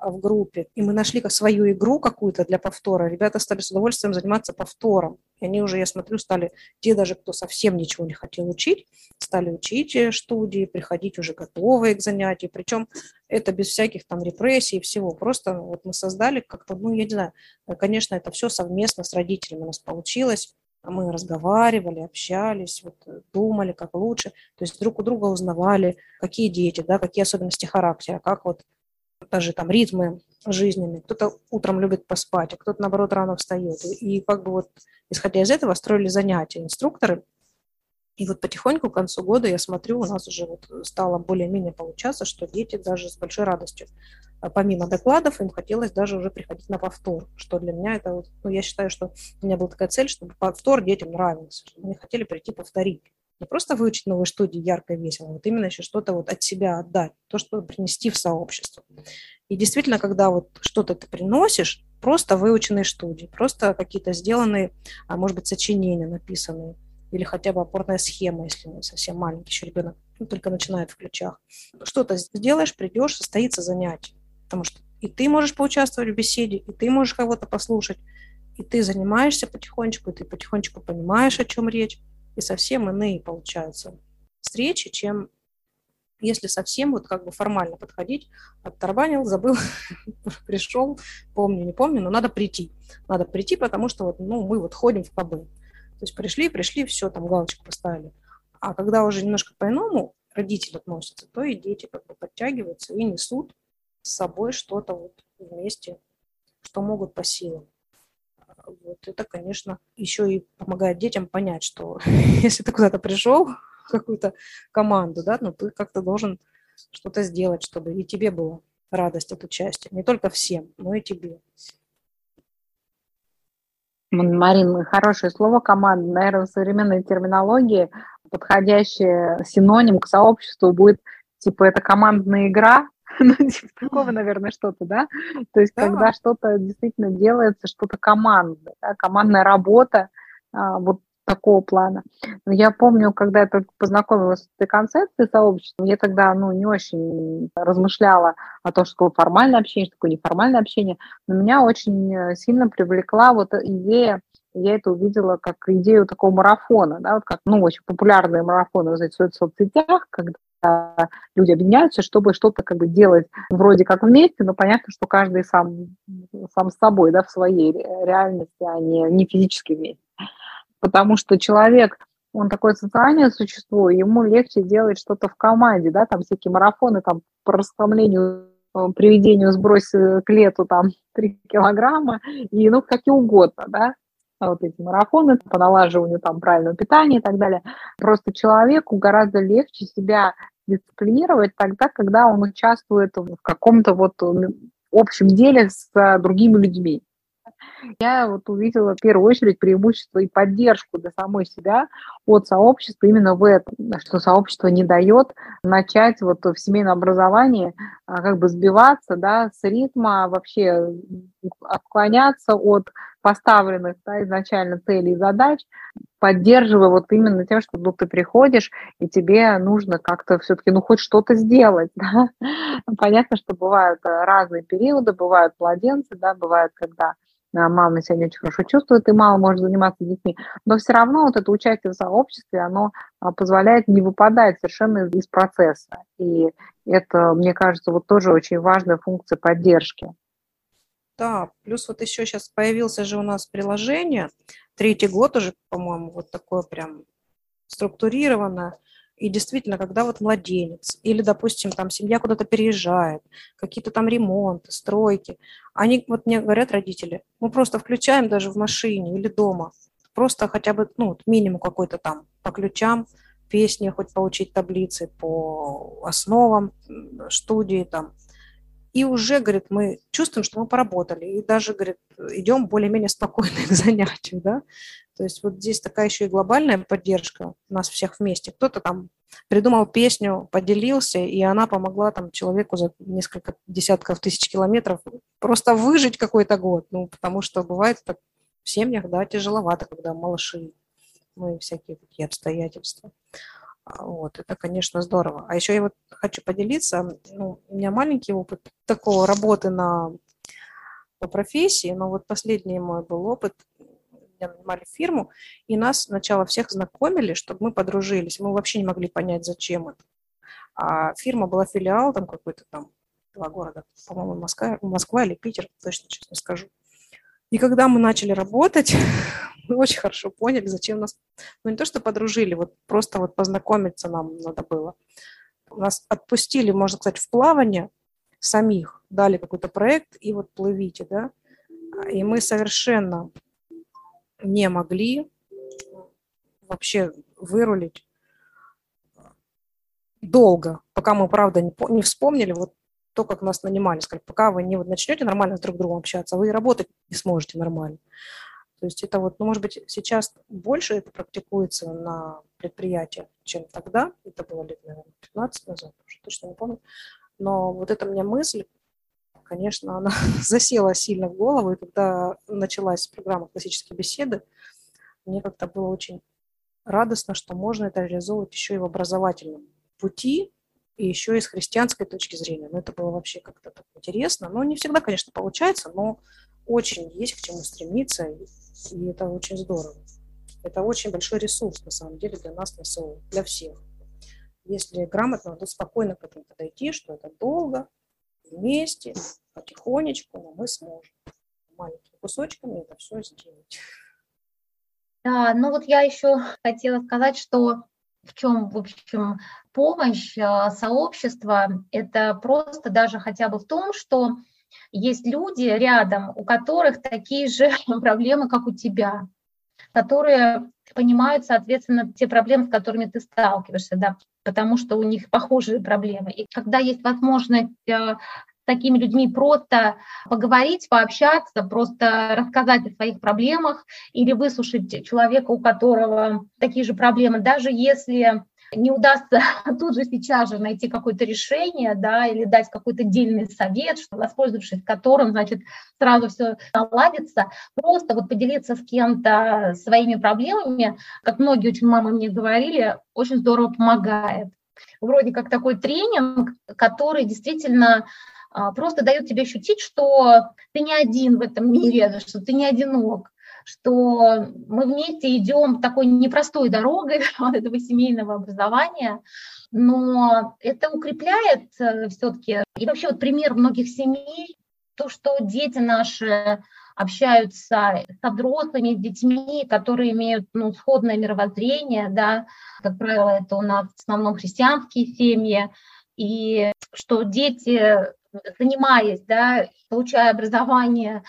Speaker 3: в группе, и мы нашли свою игру какую-то для повтора, ребята стали с удовольствием заниматься повтором. И они уже, я смотрю, стали, те даже, кто совсем ничего не хотел учить, стали учить э, студии, приходить уже готовые к занятию. Причем это без всяких там репрессий и всего. Просто вот мы создали как-то, ну, я не знаю, э, конечно, это все совместно с родителями у нас получилось. Мы разговаривали, общались, вот, э, думали, как лучше. То есть друг у друга узнавали, какие дети, да, какие особенности характера, как вот даже там ритмы жизненные. Кто-то утром любит поспать, а кто-то, наоборот, рано встает. И, как бы вот, исходя из этого, строили занятия инструкторы. И вот потихоньку к концу года я смотрю, у нас уже вот стало более-менее получаться, что дети даже с большой радостью, а помимо докладов, им хотелось даже уже приходить на повтор, что для меня это, вот, ну, я считаю, что у меня была такая цель, чтобы повтор детям нравился, чтобы они хотели прийти повторить не просто выучить новые студии ярко и весело, вот именно еще что-то вот от себя отдать, то, что принести в сообщество. И действительно, когда вот что-то ты приносишь, просто выученные студии, просто какие-то сделанные, а может быть, сочинения написанные, или хотя бы опорная схема, если он совсем маленький еще ребенок, ну, только начинает в ключах. Что-то сделаешь, придешь, состоится занятие. Потому что и ты можешь поучаствовать в беседе, и ты можешь кого-то послушать, и ты занимаешься потихонечку, и ты потихонечку понимаешь, о чем речь и совсем иные получаются встречи, чем если совсем вот как бы формально подходить, оттарбанил, забыл, пришел, помню, не помню, но надо прийти. Надо прийти, потому что вот, ну, мы вот ходим в КБ. То есть пришли, пришли, все, там галочку поставили. А когда уже немножко по-иному родители относятся, то и дети как бы подтягиваются и несут с собой что-то вот вместе, что могут по силам. Вот это, конечно, еще и помогает детям понять, что если ты куда-то пришел, какую-то команду, да, ну ты как-то должен что-то сделать, чтобы и тебе было радость от участия. Не только всем, но и тебе.
Speaker 1: Марин, хорошее слово команда. Наверное, в современной терминологии подходящий синоним к сообществу будет типа это командная игра, ну, типа такого, наверное, что-то, да? То есть, да. когда что-то действительно делается, что-то командное, да? командная работа, а, вот такого плана. Но я помню, когда я только познакомилась с этой концепцией сообщества, я тогда ну, не очень размышляла о том, что такое формальное общение, что такое неформальное общение, но меня очень э, сильно привлекла вот идея я это увидела как идею такого марафона, да, вот как, ну, очень популярные марафоны в соцсетях, когда люди объединяются, чтобы что-то как бы делать вроде как вместе, но понятно, что каждый сам, сам с собой, да, в своей реальности, а не, не физически вместе. Потому что человек, он такое социальное существо, ему легче делать что-то в команде, да, там всякие марафоны там по расхламлению э, приведению сбрось к лету там 3 килограмма, и ну, какие угодно, да, вот эти марафоны по налаживанию там правильного питания и так далее. Просто человеку гораздо легче себя дисциплинировать тогда, когда он участвует в каком-то вот общем деле с другими людьми. Я вот увидела в первую очередь преимущество и поддержку для самой себя от сообщества именно в этом, что сообщество не дает начать вот в семейном образовании а, как бы сбиваться да, с ритма, вообще отклоняться от поставленных да, изначально целей и задач, поддерживая вот именно тем, что ну, ты приходишь, и тебе нужно как-то все-таки, ну, хоть что-то сделать, да. Понятно, что бывают э, разные периоды, бывают младенцы, да, бывает, когда а, мама себя не очень хорошо чувствует и мало может заниматься детьми, но все равно вот это участие в сообществе, оно а, позволяет не выпадать совершенно из процесса. И это, мне кажется, вот тоже очень важная функция поддержки.
Speaker 3: Да, плюс вот еще сейчас появился же у нас приложение, третий год уже, по-моему, вот такое прям структурированное. И действительно, когда вот младенец или, допустим, там семья куда-то переезжает, какие-то там ремонты, стройки, они вот мне говорят родители, мы просто включаем даже в машине или дома, просто хотя бы, ну, минимум какой-то там по ключам, песни, хоть поучить таблицы по основам студии там, и уже, говорит, мы чувствуем, что мы поработали, и даже, говорит, идем более-менее спокойно к занятию, да. То есть вот здесь такая еще и глобальная поддержка нас всех вместе. Кто-то там придумал песню, поделился, и она помогла там человеку за несколько десятков тысяч километров просто выжить какой-то год. Ну, потому что бывает так в семьях, да, тяжеловато, когда малыши, ну и всякие такие обстоятельства. А, вот, это, конечно, здорово. А еще я вот хочу поделиться, ну, у меня маленький опыт такого работы на, по профессии, но вот последний мой был опыт, меня нанимали фирму, и нас сначала всех знакомили, чтобы мы подружились. Мы вообще не могли понять, зачем это. А фирма была филиал там какой-то там, два города, по-моему, Москва, Москва или Питер, точно сейчас не скажу. И когда мы начали работать, мы очень хорошо поняли, зачем нас, ну не то, что подружили, вот просто вот познакомиться нам надо было. Нас отпустили, можно сказать, в плавание самих, дали какой-то проект, и вот плывите, да. И мы совершенно не могли вообще вырулить долго, пока мы, правда, не, не вспомнили, вот то, как нас нанимали, сказали, пока вы не вот начнете нормально с друг другом общаться, вы и работать не сможете нормально. То есть это вот, ну, может быть, сейчас больше это практикуется на предприятиях, чем тогда. Это было лет, наверное, 15 назад, уже точно не помню. Но вот эта мне мысль, конечно, она засела сильно в голову. И когда началась программа классические беседы, мне как-то было очень радостно, что можно это реализовывать еще и в образовательном пути, и еще и с христианской точки зрения. Ну, это было вообще как-то так интересно. Но не всегда, конечно, получается, но очень есть к чему стремиться, и это очень здорово. Это очень большой ресурс, на самом деле, для нас, для всех. Если грамотно, то спокойно к этому подойти, что это долго, вместе, потихонечку, но мы сможем маленькими кусочками это все сделать.
Speaker 2: Да, ну вот я еще хотела сказать, что в чем, в общем, помощь э, сообщества, это просто даже хотя бы в том, что есть люди рядом, у которых такие же проблемы, как у тебя, которые понимают, соответственно, те проблемы, с которыми ты сталкиваешься, да, потому что у них похожие проблемы. И когда есть возможность э, такими людьми просто поговорить, пообщаться, просто рассказать о своих проблемах или выслушать человека, у которого такие же проблемы, даже если не удастся тут же сейчас же найти какое-то решение, да, или дать какой-то дельный совет, что, воспользовавшись которым, значит, сразу все наладится, просто вот поделиться с кем-то своими проблемами, как многие очень мамы мне говорили, очень здорово помогает. Вроде как такой тренинг, который действительно просто дает тебе ощутить, что ты не один в этом мире, что ты не одинок, что мы вместе идем такой непростой дорогой этого семейного образования, но это укрепляет э, все-таки. И вообще вот пример многих семей, то, что дети наши общаются со взрослыми, с детьми, которые имеют ну, сходное мировоззрение, да, как правило, это у нас в основном христианские семьи, и что дети занимаясь, да, получая образование,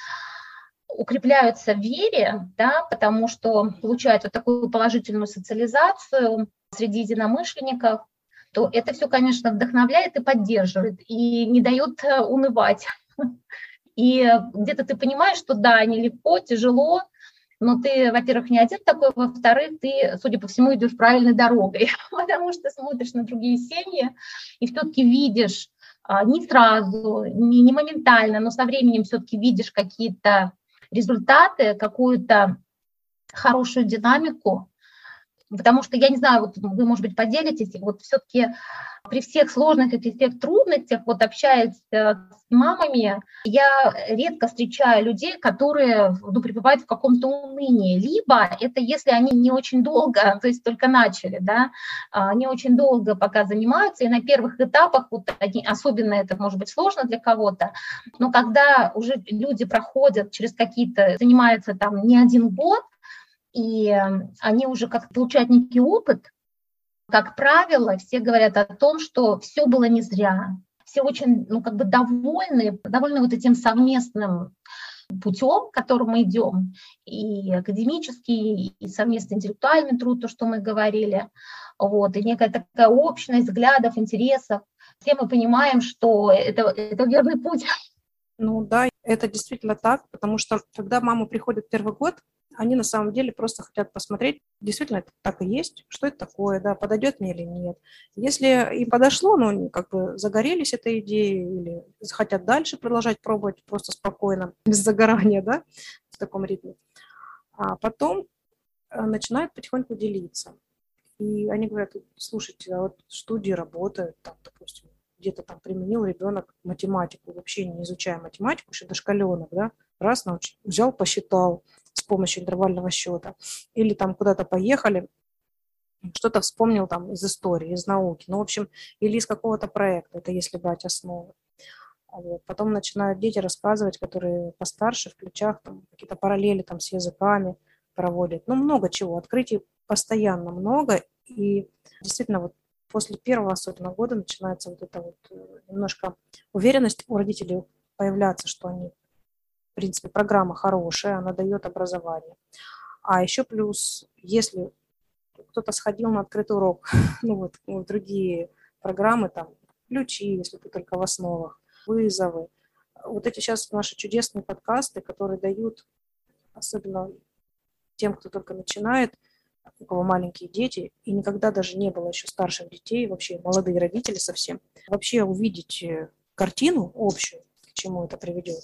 Speaker 2: укрепляются в вере, да, потому что получают вот такую положительную социализацию среди единомышленников, то это все, конечно, вдохновляет и поддерживает, и не дает э, унывать. И где-то ты понимаешь, что да, нелегко, тяжело, но ты, во-первых, не один такой, во-вторых, ты, судя по всему, идешь правильной дорогой, потому что смотришь на другие семьи и все-таки видишь не сразу, не, не моментально, но со временем все-таки видишь какие-то результаты, какую-то хорошую динамику, потому что я не знаю, вот вы, может быть, поделитесь, вот все-таки при всех сложностях и всех трудностях, вот общаясь э, с мамами, я редко встречаю людей, которые ну, пребывают в каком-то унынии, либо это если они не очень долго, то есть только начали, да, не очень долго пока занимаются, и на первых этапах, вот они, особенно это может быть сложно для кого-то, но когда уже люди проходят через какие-то, занимаются там не один год, и эм, они уже как получают некий опыт, как правило, все говорят о том, что все было не зря. Все очень, ну, как бы довольны, довольны вот этим совместным путем, которым мы идем, и академический, и совместный интеллектуальный труд, то, что мы говорили, вот, и некая такая общность взглядов, интересов. Все мы понимаем, что это, это верный путь.
Speaker 3: Ну да, это действительно так, потому что когда мама приходит первый год, они на самом деле просто хотят посмотреть, действительно это так и есть, что это такое, да, подойдет мне или нет. Если им подошло, ну, они как бы загорелись этой идеей или хотят дальше продолжать пробовать просто спокойно, без загорания, да, в таком ритме, а потом э, начинают потихоньку делиться. И они говорят, слушайте, а вот студии работают, там, допустим, где-то там применил ребенок математику, вообще не изучая математику, еще дошкаленок, да, раз научил, взял, посчитал, с помощью интервального счета, или там куда-то поехали, что-то вспомнил там из истории, из науки, ну, в общем, или из какого-то проекта, это если брать основу. Вот. Потом начинают дети рассказывать, которые постарше, в ключах, там, какие-то параллели там, с языками проводят. Ну, много чего. Открытий постоянно много. И действительно, вот после первого особенно года начинается вот эта вот э, немножко уверенность у родителей появляться, что они в принципе, программа хорошая, она дает образование. А еще плюс, если кто-то сходил на открытый урок, ну вот, другие программы, там, ключи, если ты только в основах, вызовы. Вот эти сейчас наши чудесные подкасты, которые дают, особенно тем, кто только начинает, у кого маленькие дети, и никогда даже не было еще старших детей, вообще молодые родители совсем, вообще увидеть э, картину общую, чему это приведет.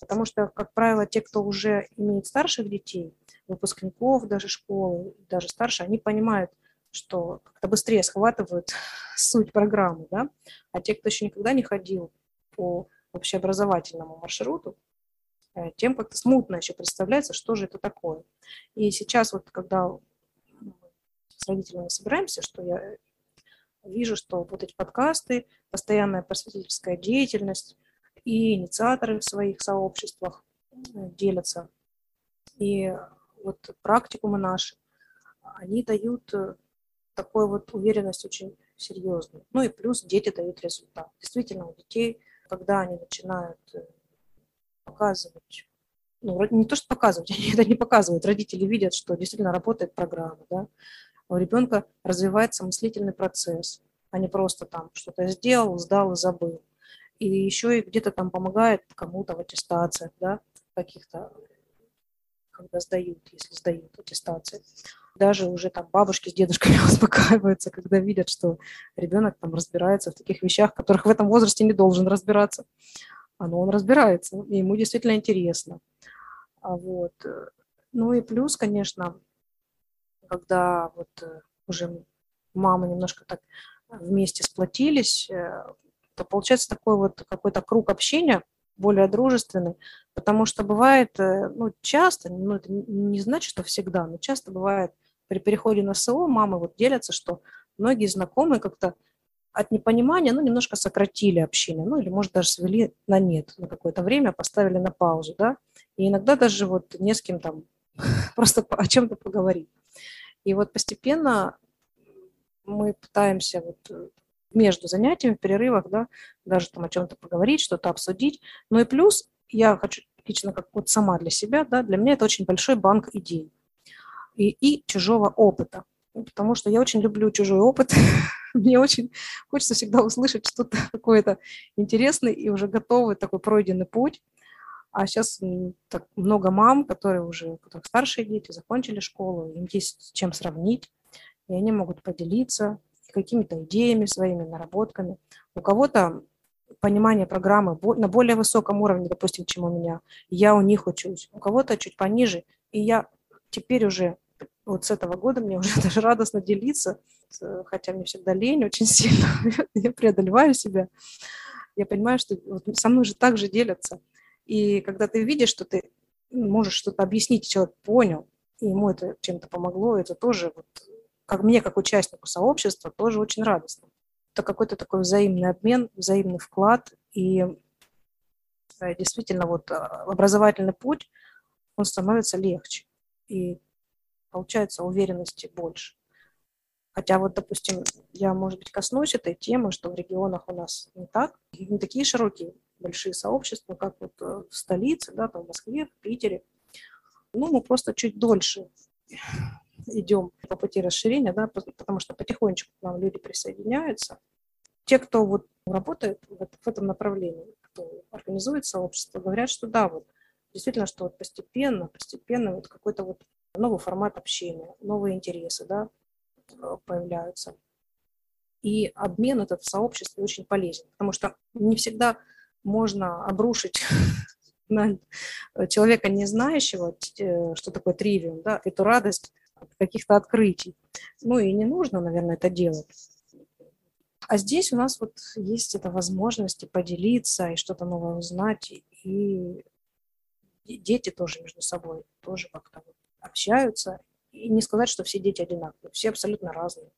Speaker 3: Потому что, как правило, те, кто уже имеет старших детей, выпускников даже школы, даже старше, они понимают, что как-то быстрее схватывают суть программы, да, а те, кто еще никогда не ходил по общеобразовательному маршруту, э, тем как-то смутно еще представляется, что же это такое. И сейчас вот, когда с родителями собираемся, что я вижу, что вот эти подкасты, постоянная просветительская деятельность, и инициаторы в своих сообществах э, делятся. И вот практикумы наши, они дают э, такую вот уверенность очень серьезную. Ну и плюс дети дают результат. Действительно, у детей, когда они начинают э, показывать, ну, не то, что показывать, они это не показывают, родители видят, что действительно работает программа, да, у ребенка развивается мыслительный процесс, а не просто там что-то сделал, сдал и забыл и еще и где-то там помогает кому-то в аттестациях, да, каких-то, когда сдают, если сдают аттестации. Даже уже там бабушки с дедушками успокаиваются, когда видят, что ребенок там разбирается в таких вещах, которых в этом возрасте не должен разбираться. А но он разбирается, и ему действительно интересно. А вот. Ну и плюс, конечно, когда вот э, уже мамы немножко так вместе сплотились, э, то получается такой вот какой-то круг общения более дружественный, потому что бывает, э, ну, часто, ну, это не значит, что всегда, но часто бывает при переходе на СО мамы вот делятся, что многие знакомые как-то от непонимания, ну, немножко сократили общение, ну, или, может, даже свели на нет на какое-то время, поставили на паузу, да, и иногда даже вот не с кем там просто о чем-то поговорить. И вот постепенно мы пытаемся вот э, между занятиями, в перерывах, да, даже там о чем-то поговорить, что-то обсудить. Ну и плюс я хочу лично как вот сама для себя, да, для меня это очень большой банк идей и, и чужого опыта. Ну, потому что я очень люблю чужой опыт. Мне очень хочется всегда услышать что-то какое-то интересное и уже готовый такой пройденный путь. А сейчас так много мам, которые уже, у которых старшие дети, закончили школу, им есть с чем сравнить, и они могут поделиться какими-то идеями, своими наработками. У кого-то понимание программы на более высоком уровне, допустим, чем у меня, я у них учусь. У кого-то чуть пониже, и я теперь уже вот с этого года мне уже даже радостно делиться, хотя мне всегда лень очень сильно, я преодолеваю себя. Я понимаю, что вот со мной же так же делятся. И когда ты видишь, что ты можешь что-то объяснить, человек понял, и ему это чем-то помогло, это тоже, вот, как мне, как участнику сообщества, тоже очень радостно. Это какой-то такой взаимный обмен, взаимный вклад, и действительно вот а, образовательный путь, он становится легче. И получается уверенности больше. Хотя вот, допустим, я, может быть, коснусь этой темы, что в регионах у нас не так, не такие широкие большие сообщества, как вот э, в столице, да, там в Москве, в Питере. Ну, мы просто чуть дольше идем по пути расширения, да, потому что потихонечку к нам люди присоединяются. Те, кто вот работает в этом направлении, кто организует сообщество, говорят, что да, вот действительно, что вот постепенно, постепенно вот какой-то вот новый формат общения, новые интересы, да, появляются. И обмен этот в сообществе очень полезен, потому что не всегда можно обрушить на человека, не знающего, э, что такое тривиум, да, эту радость каких-то открытий. Ну и не нужно, наверное, это делать. А здесь у нас вот есть эта возможность поделиться, и что-то новое узнать, и дети тоже между собой тоже как-то общаются. И не сказать, что все дети одинаковые, все абсолютно разные.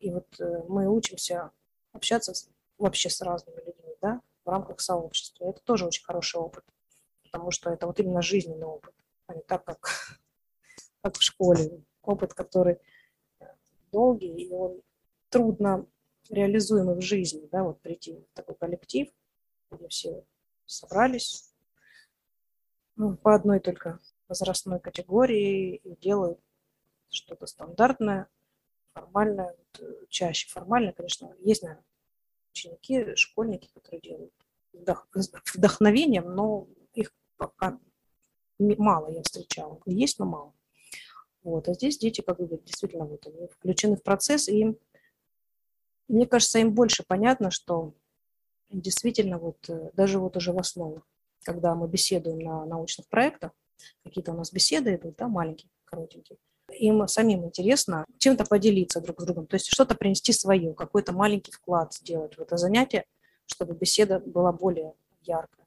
Speaker 3: И вот э, мы учимся общаться вообще с разными людьми, да, в рамках сообщества. Это тоже очень хороший опыт, потому что это вот именно жизненный опыт, а не так, как, как в школе. Опыт, который долгий, и он трудно реализуемый в жизни, да, вот прийти в такой коллектив, где все собрались ну, по одной только возрастной категории и делают что-то стандартное, формальное, чаще формальное, конечно, есть, наверное, ученики, школьники, которые делают вдохновением, но их пока мало я встречала. Есть, но мало. Вот. А здесь дети, как бы, действительно, вот они включены в процесс, и мне кажется, им больше понятно, что действительно вот э, даже вот уже в основе, когда мы беседуем на научных проектах, какие-то у нас беседы идут, да, маленькие, коротенькие, им самим интересно чем-то поделиться друг с другом, то есть что-то принести свое, какой-то маленький вклад сделать в это занятие, чтобы беседа была более яркая.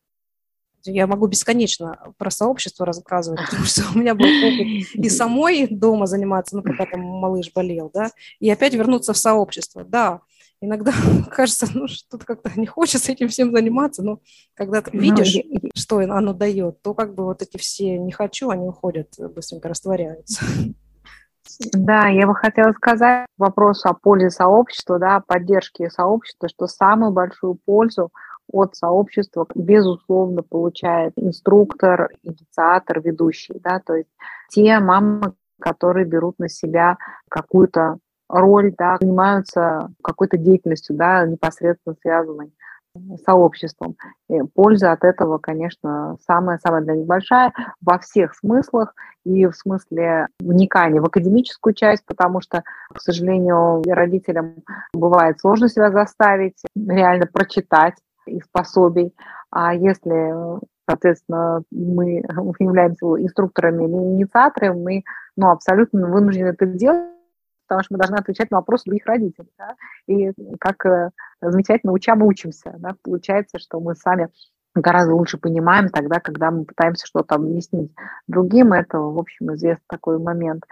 Speaker 3: Я могу бесконечно про сообщество рассказывать, потому что у меня был опыт и самой дома заниматься, ну, когда там малыш болел, да, и опять вернуться в сообщество. Да, иногда кажется, ну, что-то как-то не хочется этим всем заниматься, но когда ты ну, видишь, ну, что оно дает, то как бы вот эти все «не хочу», они уходят, быстренько растворяются.
Speaker 1: Да, я бы хотела сказать вопрос о пользе сообщества, да, о поддержке сообщества, что самую большую пользу от сообщества, безусловно, получает инструктор, инициатор, ведущий, да, то есть те мамы, которые берут на себя какую-то роль, да, занимаются какой-то деятельностью, да, непосредственно связанной сообществом. И польза от этого, конечно, самая-самая для них большая во всех смыслах и в смысле вникания в академическую часть, потому что, к сожалению, родителям бывает сложно себя заставить реально прочитать из пособий. А если, соответственно, мы являемся инструкторами или инициаторами, мы ну, абсолютно вынуждены это делать, потому что мы должны отвечать на вопросы других родителей. Да? И как э, замечательно уча мы учимся. Да? Получается, что мы сами гораздо лучше понимаем тогда, когда мы пытаемся что-то объяснить другим. Это, в общем, известный такой момент.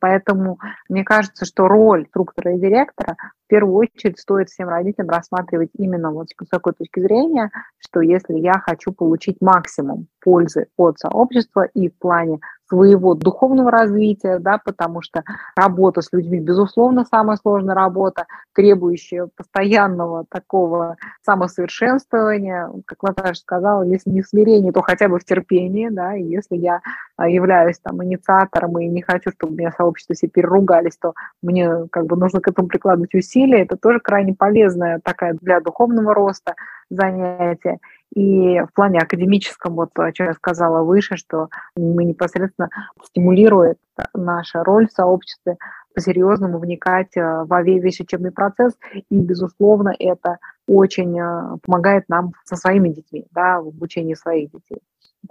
Speaker 1: Поэтому мне кажется, что роль инструктора и директора в первую очередь стоит всем родителям рассматривать именно вот с такой точки зрения, что если я хочу получить максимум пользы от сообщества и в плане своего духовного развития, да, потому что работа с людьми, безусловно, самая сложная работа, требующая постоянного такого самосовершенствования, как Наташа сказала, если не в смирении, то хотя бы в терпении, да, и если я а, являюсь там инициатором и не хочу, чтобы меня сообщество все переругались, то мне как бы нужно к этому прикладывать усилия, это тоже крайне полезная такая для духовного роста занятие. И в плане академическом, вот о чем я сказала выше, что мы непосредственно стимулирует наша роль в сообществе по-серьезному вникать э, во весь учебный процесс, и, безусловно, это очень э, помогает нам со своими детьми, да, в обучении своих детей.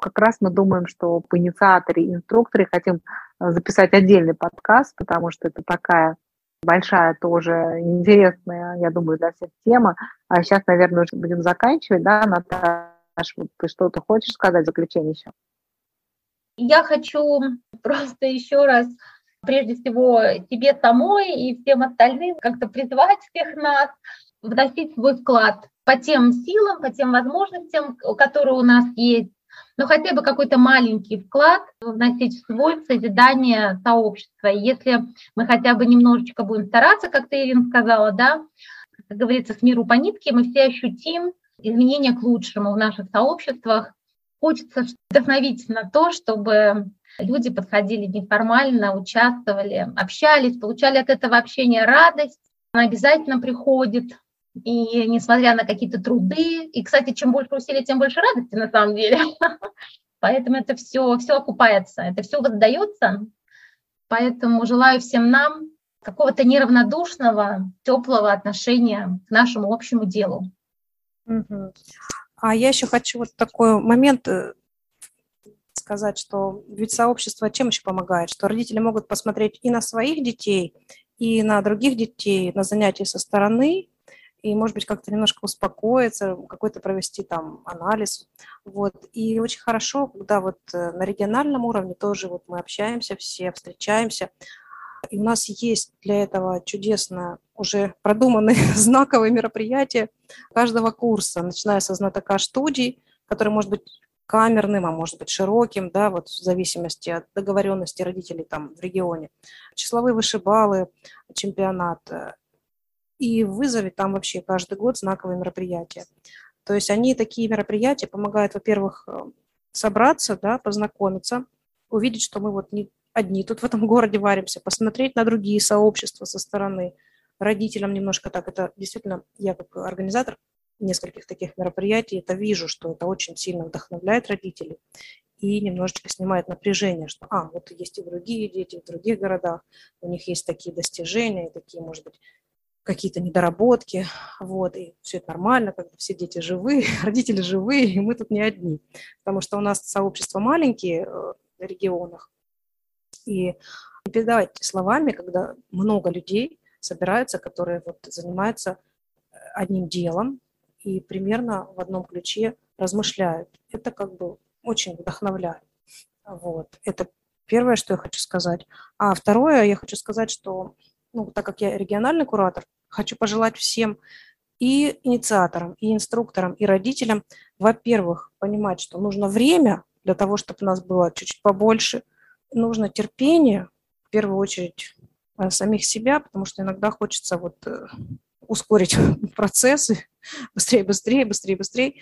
Speaker 1: Как раз мы думаем, что по инициаторе и инструкторе хотим э, записать отдельный подкаст, потому что это такая большая тоже интересная, я думаю, для всех тема. А сейчас, наверное, уже будем заканчивать, да, Наташа, ты что-то хочешь сказать в заключение еще?
Speaker 2: Я хочу просто еще раз прежде всего тебе самой и всем остальным как-то призвать всех нас вносить свой вклад по тем силам, по тем возможностям, которые у нас есть, но хотя бы какой-то маленький вклад вносить в свой в созидание сообщества. И если мы хотя бы немножечко будем стараться, как ты, Ирина, сказала, да, как говорится, с миру по нитке, мы все ощутим изменения к лучшему в наших сообществах. Хочется вдохновить на то, чтобы Люди подходили неформально, участвовали, общались, получали от этого общения радость. Она обязательно приходит, и несмотря на какие-то труды, и, кстати, чем больше усилий, тем больше радости на самом деле. Поэтому это все, все окупается, это все воздается. Поэтому желаю всем нам какого-то неравнодушного, теплого отношения к нашему общему делу.
Speaker 3: А я еще хочу вот такой момент э, сказать, что ведь сообщество чем еще помогает? Что родители могут посмотреть и на своих детей, и на других детей, на занятия со стороны, и, может быть, как-то немножко успокоиться, какой-то провести там анализ. Вот. И очень хорошо, когда вот э, на региональном уровне тоже вот мы общаемся все, встречаемся, и у нас есть для этого чудесно уже продуманные знаковые мероприятия каждого курса, начиная со знатока студий, который может быть камерным, а может быть широким, да, вот в зависимости от договоренности родителей там в регионе. Числовые вышибалы, чемпионат. И в вызове там вообще каждый год знаковые мероприятия. То есть они, такие мероприятия, помогают, во-первых, э, собраться, да, познакомиться, увидеть, что мы вот не одни тут в этом городе варимся, посмотреть на другие сообщества со стороны, родителям немножко так. Это действительно, я как организатор нескольких таких мероприятий, это вижу, что это очень сильно вдохновляет родителей и немножечко снимает напряжение, что, а, вот есть и другие дети в других городах, у них есть такие достижения, такие, может быть, какие-то недоработки, вот, и все это нормально, как бы все дети живые, родители живые, и мы тут не одни, потому что у нас сообщества маленькие э, в регионах, и передавать словами, когда много людей собираются, которые вот занимаются э, одним делом, и примерно в одном ключе размышляют. Это как бы очень вдохновляет. Вот. Это первое, что я хочу сказать. А второе, я хочу сказать, что, ну, так как я региональный куратор, хочу пожелать всем и инициаторам, и инструкторам, и родителям, во-первых, понимать, что нужно время для того, чтобы у нас было чуть-чуть побольше, нужно терпение, в первую очередь, э, самих себя, потому что иногда хочется вот э, ускорить процессы, быстрее, быстрее, быстрее, быстрее,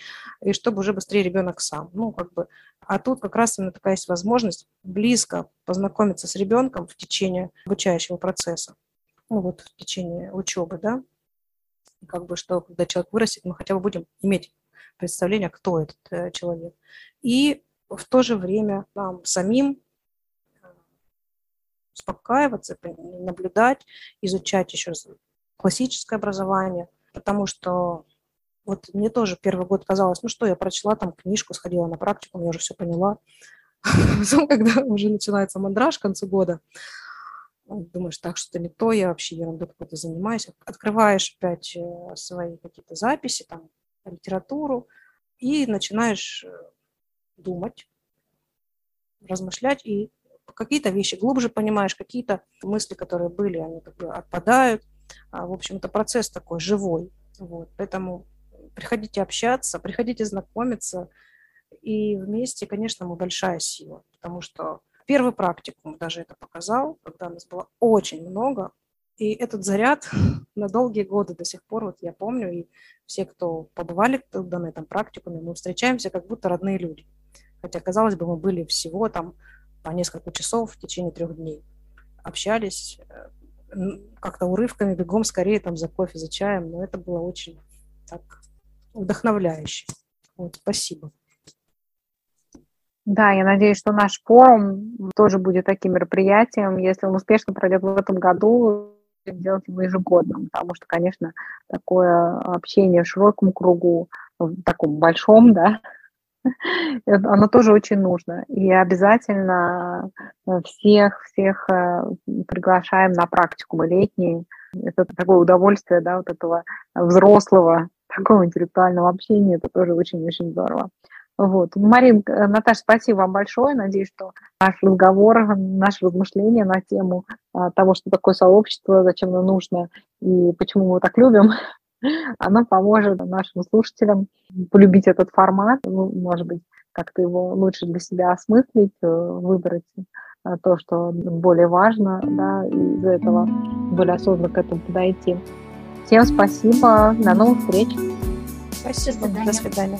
Speaker 3: и чтобы уже быстрее ребенок сам. Ну, как бы, а тут как раз именно такая есть возможность близко познакомиться с ребенком в течение обучающего процесса, ну, вот в течение учебы, да, как бы, что когда человек вырастет, мы хотя бы будем иметь представление, кто этот э, человек. И в то же время нам самим э, успокаиваться, наблюдать, изучать еще классическое образование, потому что вот мне тоже первый год казалось, ну что, я прочла там книжку, сходила на практику, я уже все поняла. Потом, когда уже начинается мандраж к концу года, думаешь, так, что-то не то, я вообще ерундой какой-то занимаюсь. Открываешь опять э, свои какие-то записи, там, литературу, и начинаешь э, думать, размышлять, и какие-то вещи глубже понимаешь, какие-то мысли, которые были, они как бы отпадают. А, в общем, это процесс такой живой. Вот. Поэтому приходите общаться, приходите знакомиться. И вместе, конечно, мы большая сила, потому что первый практикум даже это показал, когда нас было очень много, и этот заряд на долгие годы до сих пор, вот я помню, и все, кто побывали туда на этом практикуме, мы встречаемся как будто родные люди. Хотя, казалось бы, мы были всего там по несколько часов в течение трех дней. Общались, э, как-то урывками, бегом скорее там за кофе, за чаем, но это было очень так вдохновляюще. Вот, спасибо.
Speaker 1: Да, я надеюсь, что наш форум тоже будет таким мероприятием. Если он успешно пройдет в этом году, делать его ежегодным, потому что, конечно, такое общение в широком кругу, в таком большом, да, оно тоже очень нужно. И обязательно всех, всех э, приглашаем на практику мы летние. Это такое удовольствие, да, вот этого взрослого такого интеллектуального общения, это тоже очень-очень здорово. Вот. Марин, э, Наташа, спасибо вам большое. Надеюсь, что наш разговор, наше размышление на тему а, того, что такое сообщество, зачем оно нужно и почему мы его так любим, оно поможет нашим слушателям полюбить этот формат, ну, может быть, как-то его лучше для себя осмыслить, э, выбрать э, то, что более важно, да, и из-за этого более осознанно к этому подойти. Всем спасибо, до новых встреч.
Speaker 3: Спасибо, до свидания. До свидания.